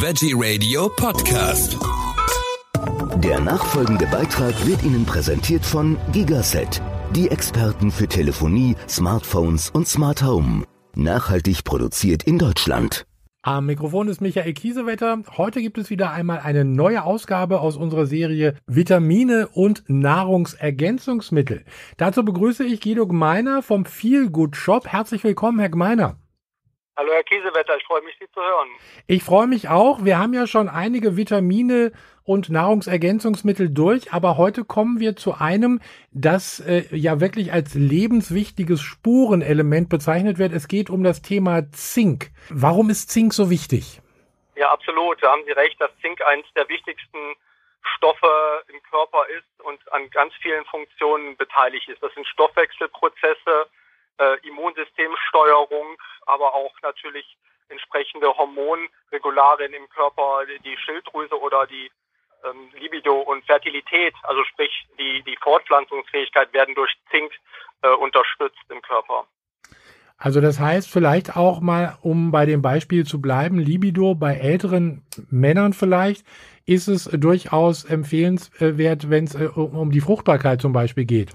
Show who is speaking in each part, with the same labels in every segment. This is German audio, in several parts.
Speaker 1: Veggie Radio Podcast.
Speaker 2: Der nachfolgende Beitrag wird Ihnen präsentiert von Gigaset, die Experten für Telefonie, Smartphones und Smart Home. Nachhaltig produziert in Deutschland.
Speaker 3: Am Mikrofon ist Michael Kiesewetter. Heute gibt es wieder einmal eine neue Ausgabe aus unserer Serie Vitamine und Nahrungsergänzungsmittel. Dazu begrüße ich Guido Gmeiner vom Feel Good Shop. Herzlich willkommen, Herr Gmeiner.
Speaker 4: Hallo Herr Kiesewetter, ich freue mich, Sie zu hören.
Speaker 3: Ich freue mich auch. Wir haben ja schon einige Vitamine und Nahrungsergänzungsmittel durch, aber heute kommen wir zu einem, das äh, ja wirklich als lebenswichtiges Spurenelement bezeichnet wird. Es geht um das Thema Zink. Warum ist Zink so wichtig?
Speaker 4: Ja, absolut. Da haben Sie recht, dass Zink eines der wichtigsten Stoffe im Körper ist und an ganz vielen Funktionen beteiligt ist. Das sind Stoffwechselprozesse, äh, Immunsystemsteuerung, aber auch natürlich entsprechende Hormonregularien im Körper, die Schilddrüse oder die ähm, Libido und Fertilität, also sprich die, die Fortpflanzungsfähigkeit werden durch Zink äh, unterstützt im Körper.
Speaker 3: Also das heißt vielleicht auch mal, um bei dem Beispiel zu bleiben, Libido bei älteren Männern vielleicht, ist es durchaus empfehlenswert, wenn es äh, um die Fruchtbarkeit zum Beispiel geht.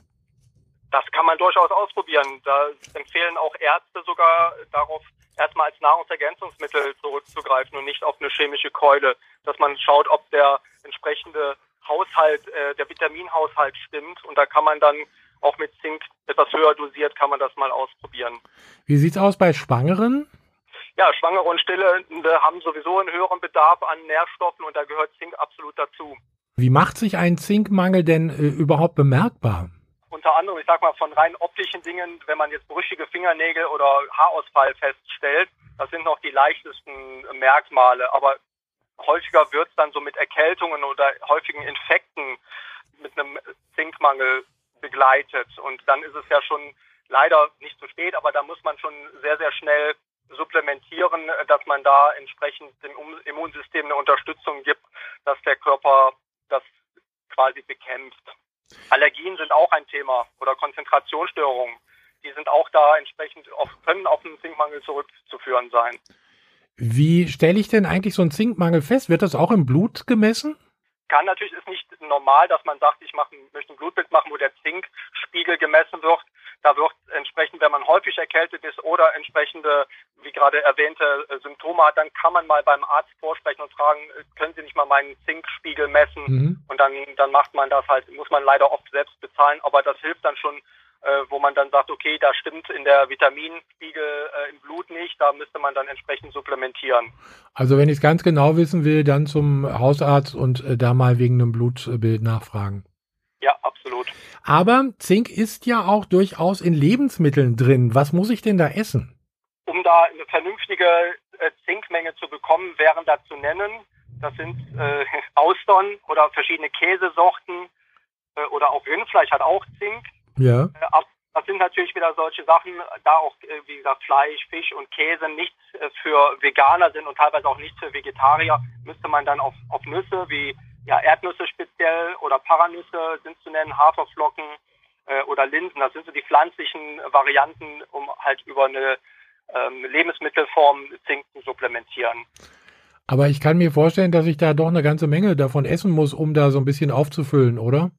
Speaker 4: Das kann man durchaus ausprobieren. Da empfehlen auch Ärzte sogar darauf, erstmal als Nahrungsergänzungsmittel zurückzugreifen und nicht auf eine chemische Keule, dass man schaut, ob der entsprechende Haushalt, äh, der Vitaminhaushalt stimmt und da kann man dann auch mit Zink etwas höher dosiert, kann man das mal ausprobieren.
Speaker 3: Wie sieht's aus bei Schwangeren?
Speaker 4: Ja, Schwangere und Stillende haben sowieso einen höheren Bedarf an Nährstoffen und da gehört Zink absolut dazu.
Speaker 3: Wie macht sich ein Zinkmangel denn äh, überhaupt bemerkbar?
Speaker 4: Unter anderem, ich sag mal, von rein optischen Dingen, wenn man jetzt brüchige Fingernägel oder Haarausfall feststellt, das sind noch die leichtesten Merkmale. Aber häufiger wird es dann so mit Erkältungen oder häufigen Infekten mit einem Zinkmangel begleitet. Und dann ist es ja schon leider nicht zu spät, aber da muss man schon sehr, sehr schnell supplementieren, dass man da entsprechend dem Immunsystem eine Unterstützung gibt, dass der Körper das quasi bekämpft. Allergien sind auch ein Thema oder Konzentrationsstörungen. Die sind auch da entsprechend auf, können auf einen Zinkmangel zurückzuführen sein.
Speaker 3: Wie stelle ich denn eigentlich so einen Zinkmangel fest? Wird das auch im Blut gemessen?
Speaker 4: Kann natürlich ist nicht normal, dass man sagt, ich mache, möchte ein Blutbild machen, wo der Zinkspiegel gemessen wird. Da wird entsprechend, wenn man häufig erkältet ist oder entsprechende, gerade erwähnte, äh, Symptome hat, dann kann man mal beim Arzt vorsprechen und fragen, äh, können Sie nicht mal meinen Zinkspiegel messen? Mhm. Und dann, dann macht man das halt, muss man leider oft selbst bezahlen, aber das hilft dann schon, äh, wo man dann sagt, okay, da stimmt in der Vitaminspiegel äh, im Blut nicht, da müsste man dann entsprechend supplementieren.
Speaker 3: Also wenn ich es ganz genau wissen will, dann zum Hausarzt und äh, da mal wegen einem Blutbild nachfragen.
Speaker 4: Ja, absolut.
Speaker 3: Aber Zink ist ja auch durchaus in Lebensmitteln drin. Was muss ich denn da essen?
Speaker 4: Da eine vernünftige äh, Zinkmenge zu bekommen, wären da zu nennen, das sind äh, Austern oder verschiedene Käsesorten äh, oder auch Rindfleisch hat auch Zink.
Speaker 3: Ja.
Speaker 4: Äh, das sind natürlich wieder solche Sachen, da auch, äh, wie gesagt, Fleisch, Fisch und Käse nicht äh, für Veganer sind und teilweise auch nicht für Vegetarier, müsste man dann auf, auf Nüsse wie ja, Erdnüsse speziell oder Paranüsse sind zu nennen, Haferflocken äh, oder Linsen. Das sind so die pflanzlichen Varianten, um halt über eine ähm, Lebensmittelform Zink zu supplementieren.
Speaker 3: Aber ich kann mir vorstellen, dass ich da doch eine ganze Menge davon essen muss, um da so ein bisschen aufzufüllen, oder?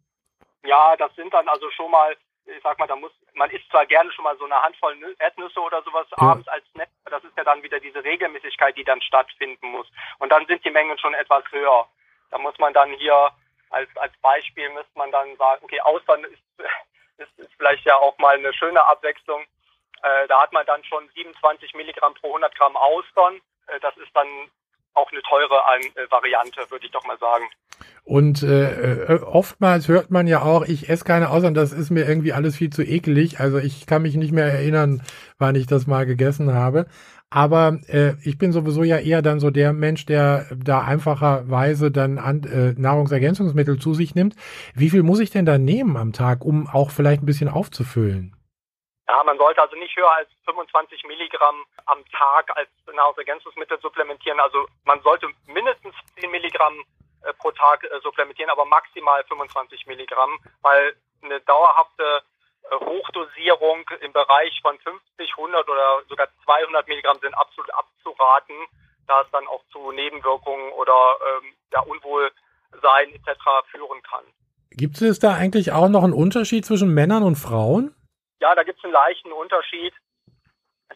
Speaker 4: Ja, das sind dann also schon mal, ich sag mal, da muss, man isst zwar gerne schon mal so eine Handvoll Erdnüsse oder sowas ja. abends als Snack, das ist ja dann wieder diese Regelmäßigkeit, die dann stattfinden muss. Und dann sind die Mengen schon etwas höher. Da muss man dann hier als, als Beispiel müsste man dann sagen, okay, Austern ist, ist, ist vielleicht ja auch mal eine schöne Abwechslung. Äh, da hat man dann schon 27 Milligramm pro 100 Gramm Austern. Äh, das ist dann auch eine teure äh, Variante, würde ich doch mal sagen.
Speaker 3: Und äh, oftmals hört man ja auch, ich esse keine Austern, das ist mir irgendwie alles viel zu ekelig. Also ich kann mich nicht mehr erinnern, wann ich das mal gegessen habe. Aber äh, ich bin sowieso ja eher dann so der Mensch, der da einfacherweise dann an, äh, Nahrungsergänzungsmittel zu sich nimmt. Wie viel muss ich denn da nehmen am Tag, um auch vielleicht ein bisschen aufzufüllen?
Speaker 4: Ja, man sollte also nicht höher als 25 Milligramm am Tag als Nahrungsergänzungsmittel supplementieren. Also man sollte mindestens 10 Milligramm äh, pro Tag äh, supplementieren, aber maximal 25 Milligramm, weil eine dauerhafte äh, Hochdosierung im Bereich von 50, 100 oder sogar 200 Milligramm sind absolut abzuraten, da es dann auch zu Nebenwirkungen oder ähm, ja, Unwohlsein etc. führen kann.
Speaker 3: Gibt es da eigentlich auch noch einen Unterschied zwischen Männern und Frauen?
Speaker 4: Ja, da gibt es einen leichten Unterschied,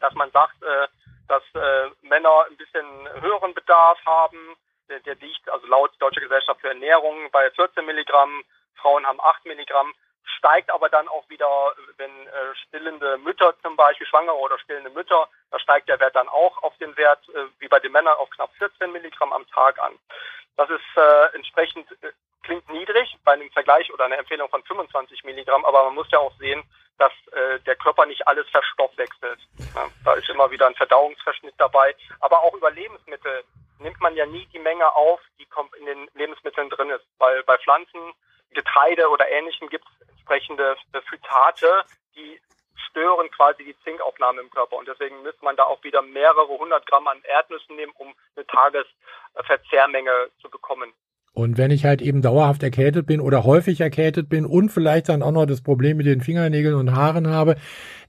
Speaker 4: dass man sagt, äh, dass äh, Männer ein bisschen höheren Bedarf haben. Der, der liegt also laut Deutscher Gesellschaft für Ernährung bei 14 Milligramm, Frauen haben 8 Milligramm steigt aber dann auch wieder, wenn äh, stillende Mütter zum Beispiel, schwangere oder stillende Mütter, da steigt der Wert dann auch auf den Wert, äh, wie bei den Männern, auf knapp 14 Milligramm am Tag an. Das ist äh, entsprechend, äh, klingt niedrig bei einem Vergleich oder einer Empfehlung von 25 Milligramm, aber man muss ja auch sehen, dass äh, der Körper nicht alles verstoffwechselt. Ja, da ist immer wieder ein Verdauungsverschnitt dabei, aber auch über Lebensmittel nimmt man ja nie die Menge auf, die in den Lebensmitteln drin ist, weil bei Pflanzen Getreide oder Ähnlichem gibt es entsprechende Phytate, die stören quasi die Zinkaufnahme im Körper. Und deswegen müsste man da auch wieder mehrere hundert Gramm an Erdnüssen nehmen, um eine Tagesverzehrmenge zu bekommen.
Speaker 3: Und wenn ich halt eben dauerhaft erkältet bin oder häufig erkältet bin und vielleicht dann auch noch das Problem mit den Fingernägeln und Haaren habe,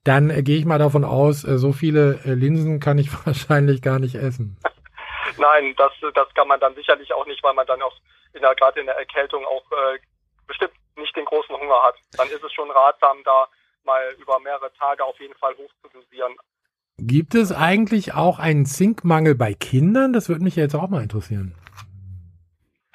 Speaker 3: dann äh, gehe ich mal davon aus, äh, so viele äh, Linsen kann ich wahrscheinlich gar nicht essen.
Speaker 4: Nein, das, das kann man dann sicherlich auch nicht, weil man dann auch in der, gerade in der Erkältung auch äh, bestimmt nicht den großen Hunger hat. Dann ist es schon ratsam, da mal über mehrere Tage auf jeden Fall hoch zu dosieren.
Speaker 3: Gibt es eigentlich auch einen Zinkmangel bei Kindern? Das würde mich jetzt auch mal interessieren.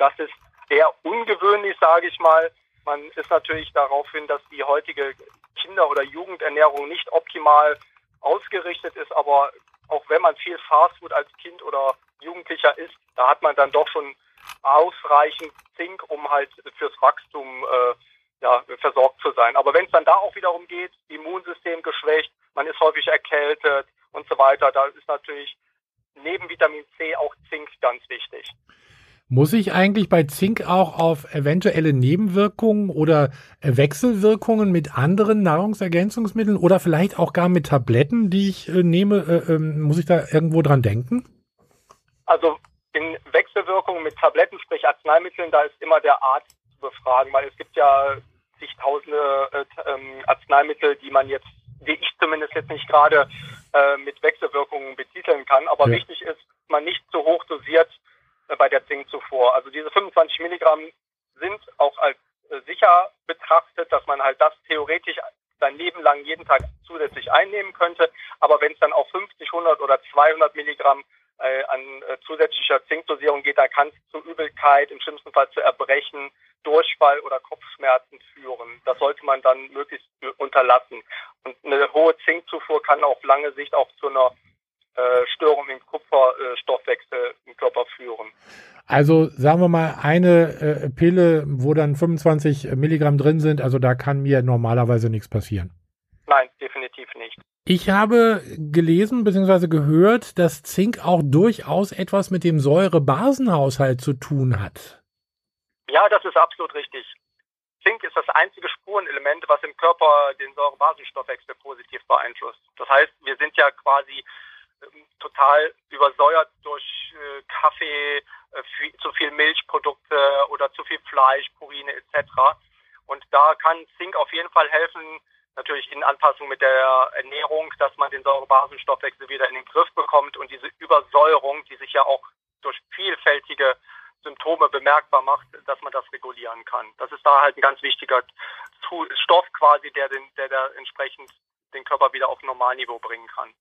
Speaker 4: Das ist eher ungewöhnlich, sage ich mal. Man ist natürlich darauf hin, dass die heutige Kinder- oder Jugendernährung nicht optimal ausgerichtet ist, aber auch wenn man viel Fastfood als Kind oder Jugendlicher isst, da hat man dann doch schon ausreichend Zink, um halt fürs Wachstum äh, ja, versorgt zu sein. Aber wenn es dann da auch wiederum geht, Immunsystem geschwächt, man ist häufig erkältet und so weiter, da ist natürlich neben Vitamin C auch Zink ganz wichtig.
Speaker 3: Muss ich eigentlich bei Zink auch auf eventuelle Nebenwirkungen oder Wechselwirkungen mit anderen Nahrungsergänzungsmitteln oder vielleicht auch gar mit Tabletten, die ich äh, nehme, äh, äh, muss ich da irgendwo dran denken?
Speaker 4: Also in Wechselwirkungen mit Tabletten, sprich Arzneimitteln, da ist immer der Arzt zu befragen, weil es gibt ja zigtausende äh, ähm, Arzneimittel, die man jetzt, wie ich zumindest jetzt nicht gerade äh, mit Wechselwirkungen betiteln kann. Aber ja. wichtig ist, man nicht zu hoch dosiert äh, bei der Zinkzufuhr. Also diese 25 Milligramm sind auch als äh, sicher betrachtet, dass man halt das theoretisch sein Leben lang jeden Tag zusätzlich einnehmen könnte. Aber wenn es dann auf 50, 100 oder 200 Milligramm äh, an äh, zusätzlicher Zinkdosierung geht, dann kann es zu Übelkeit, im schlimmsten Fall zu Erbrechen, Durchfall oder Kopfschmerzen führen. Das sollte man dann möglichst unterlassen. Und eine hohe Zinkzufuhr kann auf lange Sicht auch zu einer äh, Störung im Kupferstoffwechsel im Körper führen.
Speaker 3: Also sagen wir mal eine äh, Pille, wo dann 25 Milligramm drin sind, also da kann mir normalerweise nichts passieren.
Speaker 4: Nein, definitiv nicht.
Speaker 3: Ich habe gelesen bzw. gehört, dass Zink auch durchaus etwas mit dem Säurebasenhaushalt zu tun hat.
Speaker 4: Ja, das ist absolut richtig. Zink ist das einzige Spurenelement, was im Körper den Säurebasenstoffwechsel positiv beeinflusst. Das heißt, wir sind ja quasi total übersäuert durch äh, Kaffee, äh, zu viel Milchprodukte oder zu viel Fleisch, Purine etc. Und da kann Zink auf jeden Fall helfen, natürlich in Anpassung mit der Ernährung, dass man den Säurebasenstoffwechsel wieder in den Griff bekommt und diese Übersäuerung, die sich ja auch durch vielfältige Symptome bemerkbar macht, dass man das regulieren kann. Das ist da halt ein ganz wichtiger Stoff quasi, der den, der, der entsprechend den Körper wieder auf Normalniveau bringen kann.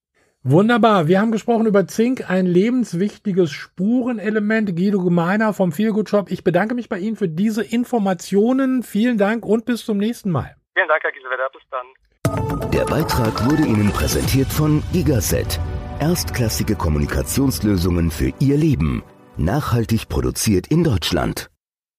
Speaker 3: Wunderbar. Wir haben gesprochen über Zink, ein lebenswichtiges Spurenelement. Guido Gemeiner vom Feelgood Shop. Ich bedanke mich bei Ihnen für diese Informationen. Vielen Dank und bis zum nächsten Mal.
Speaker 4: Vielen Dank, Herr Giesewetter. Bis dann.
Speaker 2: Der Beitrag wurde Ihnen präsentiert von Gigaset. Erstklassige Kommunikationslösungen für Ihr Leben. Nachhaltig produziert in Deutschland.